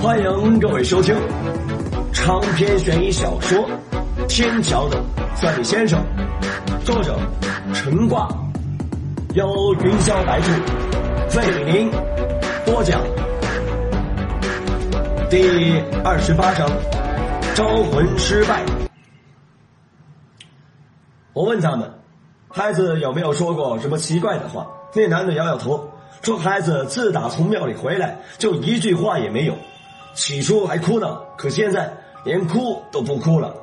欢迎各位收听长篇悬疑小说《天桥的算命先生》，作者陈挂，由云霄白兔、费林播讲。第二十八章，招魂失败。我问他们，孩子有没有说过什么奇怪的话？那男的摇摇头，说孩子自打从庙里回来，就一句话也没有。起初还哭呢，可现在连哭都不哭了。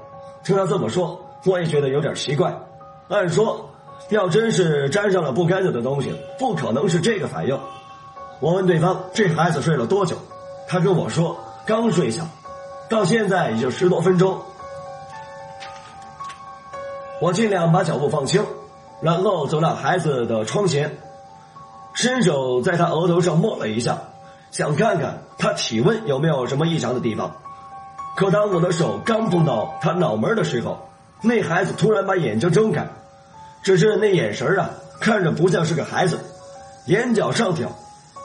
听他这么说，我也觉得有点奇怪。按说，要真是沾上了不干净的东西，不可能是这个反应。我问对方，这孩子睡了多久？他跟我说，刚睡下，到现在已经十多分钟。我尽量把脚步放轻，然后走到孩子的窗前，伸手在他额头上摸了一下，想看看他体温有没有什么异常的地方。可当我的手刚碰到他脑门的时候，那孩子突然把眼睛睁开，只是那眼神啊，看着不像是个孩子，眼角上挑，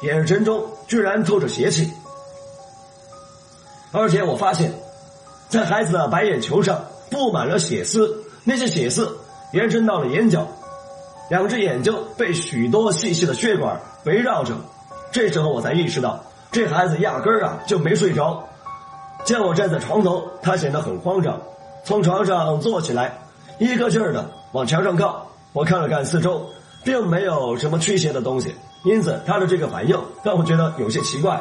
眼神中居然透着邪气。而且我发现，在孩子的白眼球上布满了血丝。那些血丝延伸到了眼角，两只眼睛被许多细细的血管围绕着。这时候我才意识到，这孩子压根儿啊就没睡着。见我站在床头，他显得很慌张，从床上坐起来，一个劲儿的往墙上靠。我看了看四周，并没有什么驱邪的东西，因此他的这个反应让我觉得有些奇怪。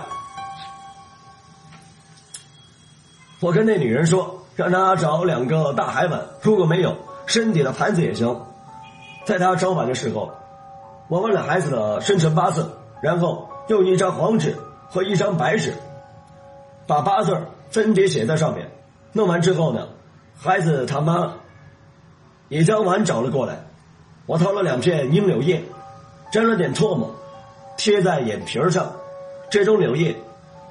我跟那女人说。让她找两个大海碗，如果没有身体的盘子也行。在他找碗的时候，我问了孩子的生辰八字，然后用一张黄纸和一张白纸，把八字分别写在上面。弄完之后呢，孩子他妈也将碗找了过来。我掏了两片樱柳叶，沾了点唾沫，贴在眼皮上。这种柳叶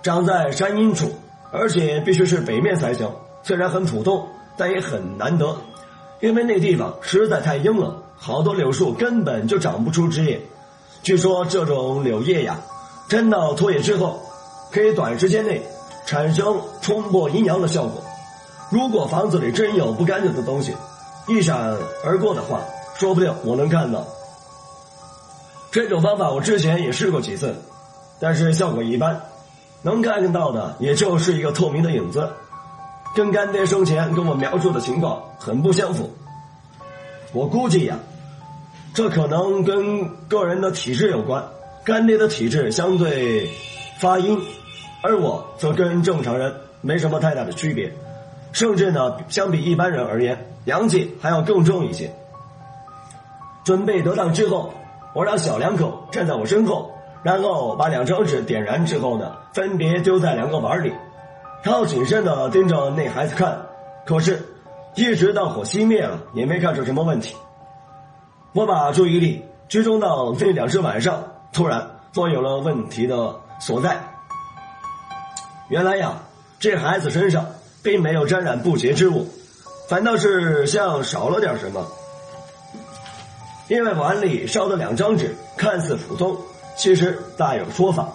长在山阴处，而且必须是北面才行。虽然很普通，但也很难得，因为那地方实在太阴冷，好多柳树根本就长不出枝叶。据说这种柳叶呀，沾到唾液之后，可以短时间内产生冲破阴阳的效果。如果房子里真有不干净的东西，一闪而过的话，说不定我能看到。这种方法我之前也试过几次，但是效果一般，能看到的也就是一个透明的影子。跟干爹生前跟我描述的情况很不相符，我估计呀，这可能跟个人的体质有关。干爹的体质相对发阴，而我则跟正常人没什么太大的区别，甚至呢，相比一般人而言，阳气还要更重一些。准备得当之后，我让小两口站在我身后，然后把两张纸点燃之后呢，分别丢在两个碗里。他要谨慎的盯着那孩子看，可是，一直到火熄灭了，也没看出什么问题。我把注意力集中到那两只碗上，突然，我有了问题的所在。原来呀，这孩子身上并没有沾染不洁之物，反倒是像少了点什么。因为碗里烧的两张纸看似普通，其实大有说法。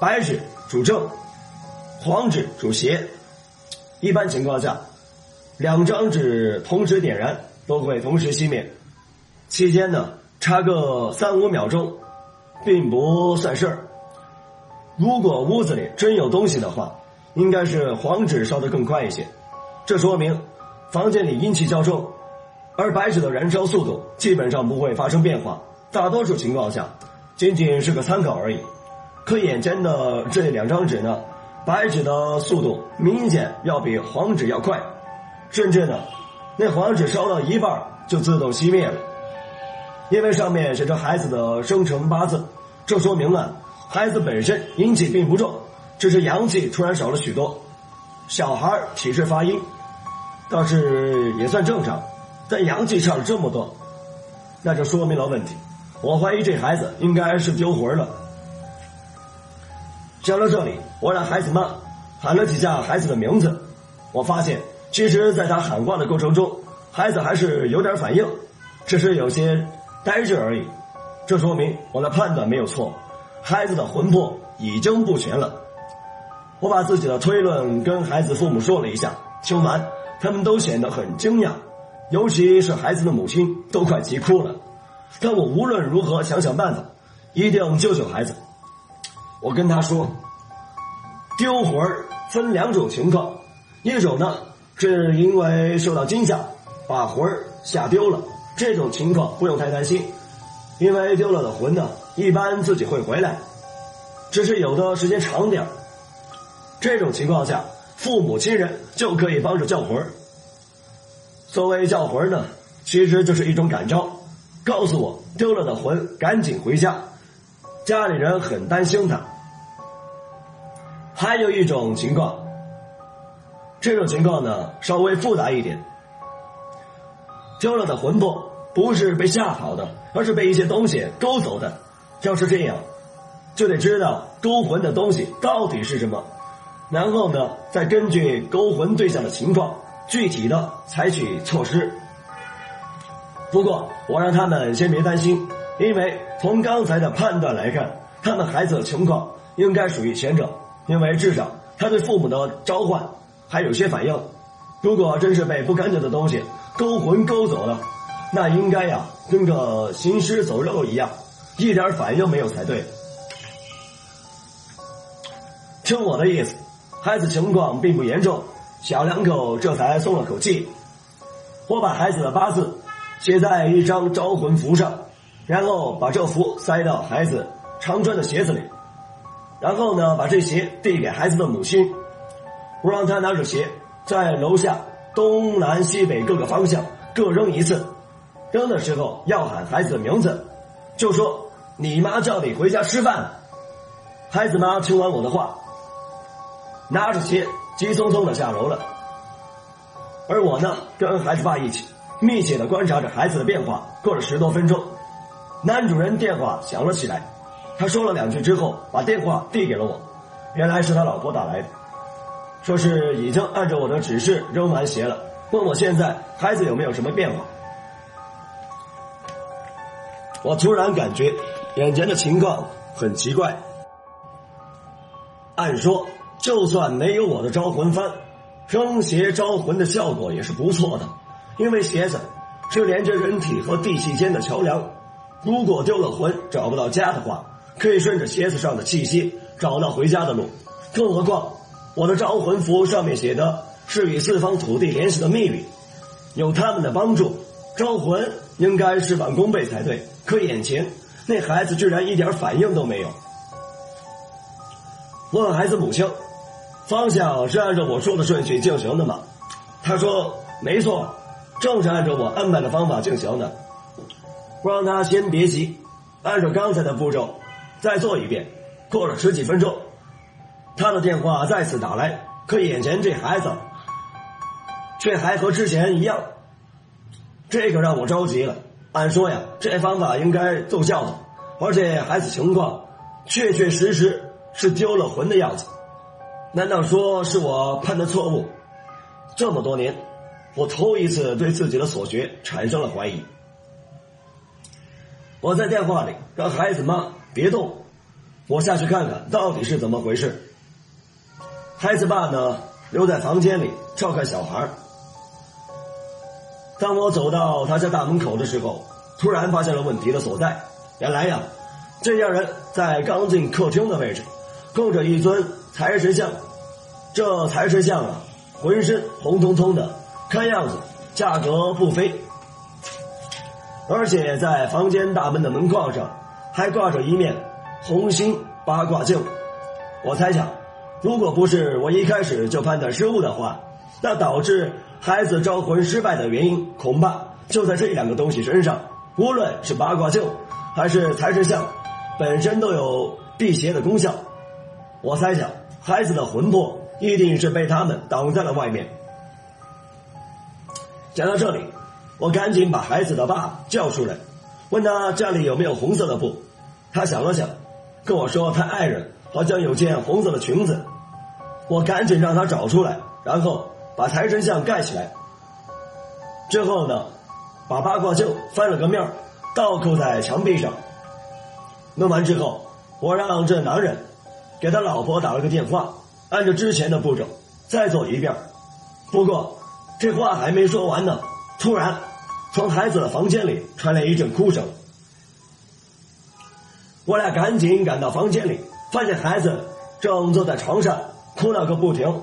白纸主正。黄纸主邪，一般情况下，两张纸同时点燃都会同时熄灭，期间呢差个三五秒钟，并不算事儿。如果屋子里真有东西的话，应该是黄纸烧得更快一些，这说明房间里阴气较重，而白纸的燃烧速度基本上不会发生变化，大多数情况下仅仅是个参考而已。可眼前的这两张纸呢？白纸的速度明显要比黄纸要快，甚至呢，那黄纸烧到一半就自动熄灭了，因为上面写着孩子的生辰八字，这说明了孩子本身阴气并不重，只是阳气突然少了许多。小孩体质发阴，倒是也算正常，但阳气差了这么多，那就说明了问题。我怀疑这孩子应该是丢魂了。讲到这里，我让孩子妈喊了几下孩子的名字。我发现，其实，在他喊话的过程中，孩子还是有点反应，只是有些呆滞而已。这说明我的判断没有错，孩子的魂魄已经不全了。我把自己的推论跟孩子父母说了一下，听完他们都显得很惊讶，尤其是孩子的母亲都快急哭了。但我无论如何想想办法，一定救救孩子。我跟他说，丢魂分两种情况，一种呢是因为受到惊吓把魂儿吓丢了，这种情况不用太担心，因为丢了的魂。呢一般自己会回来，只是有的时间长点。这种情况下，父母亲人就可以帮着叫魂。儿。所谓叫魂。儿呢，其实就是一种感召，告诉我丢了的魂。赶紧回家，家里人很担心他。还有一种情况，这种情况呢稍微复杂一点，丢了的魂魄不是被吓跑的，而是被一些东西勾走的。要是这样，就得知道勾魂的东西到底是什么。然后呢，再根据勾魂对象的情况，具体的采取措施。不过，我让他们先别担心，因为从刚才的判断来看，他们孩子的情况应该属于前者，因为至少他对父母的召唤还有些反应。如果真是被不干净的东西勾魂勾走了，那应该呀，跟个行尸走肉一样，一点反应没有才对。听我的意思。孩子情况并不严重，小两口这才松了口气。我把孩子的八字写在一张招魂符上，然后把这符塞到孩子常穿的鞋子里，然后呢，把这鞋递给孩子的母亲，我让他拿着鞋在楼下东南西北各个方向各扔一次，扔的时候要喊孩子的名字，就说你妈叫你回家吃饭。孩子妈听完我的话。拿着鞋急匆匆的下楼了，而我呢，跟孩子爸一起密切的观察着孩子的变化。过了十多分钟，男主人电话响了起来，他说了两句之后，把电话递给了我，原来是他老婆打来的，说是已经按照我的指示扔完鞋了，问我现在孩子有没有什么变化。我突然感觉眼前的情况很奇怪，按说。就算没有我的招魂幡，扔鞋招魂的效果也是不错的。因为鞋子是连着人体和地气间的桥梁，如果丢了魂找不到家的话，可以顺着鞋子上的气息找到回家的路。更何况我的招魂符上面写的是与四方土地联系的秘密，有他们的帮助，招魂应该事半功倍才对。可眼前那孩子居然一点反应都没有。问孩子母亲。方向是按照我说的顺序进行的吗？他说没错，正是按照我安排的方法进行的。我让他先别急，按照刚才的步骤再做一遍。过了十几分钟，他的电话再次打来，可眼前这孩子却还和之前一样，这个让我着急了。按说呀，这方法应该奏效的，而且孩子情况确确实实是丢了魂的样子。难道说是我判的错误？这么多年，我头一次对自己的所学产生了怀疑。我在电话里让孩子妈别动，我下去看看到底是怎么回事。孩子爸呢，留在房间里照看小孩。当我走到他家大门口的时候，突然发现了问题的所在。原来呀，这家人在刚进客厅的位置。供着一尊财神像，这财神像啊，浑身红彤彤的，看样子价格不菲。而且在房间大门的门框上，还挂着一面红心八卦镜。我猜想，如果不是我一开始就判断失误的话，那导致孩子招魂失败的原因，恐怕就在这两个东西身上。无论是八卦镜，还是财神像，本身都有辟邪的功效。我猜想，孩子的魂魄一定是被他们挡在了外面。讲到这里，我赶紧把孩子的爸叫出来，问他家里有没有红色的布。他想了想，跟我说他爱人好像有件红色的裙子。我赶紧让他找出来，然后把财神像盖起来。之后呢，把八卦镜翻了个面倒扣在墙壁上。弄完之后，我让这男人。给他老婆打了个电话，按照之前的步骤再做一遍。不过这话还没说完呢，突然从孩子的房间里传来一阵哭声。我俩赶紧赶到房间里，发现孩子正坐在床上哭闹个不停。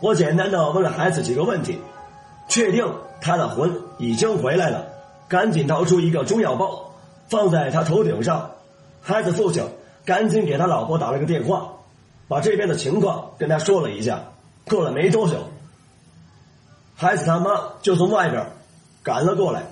我简单的问了孩子几个问题，确定他的魂已经回来了，赶紧掏出一个中药包放在他头顶上。孩子父亲赶紧给他老婆打了个电话，把这边的情况跟他说了一下。过了没多久，孩子他妈就从外边赶了过来。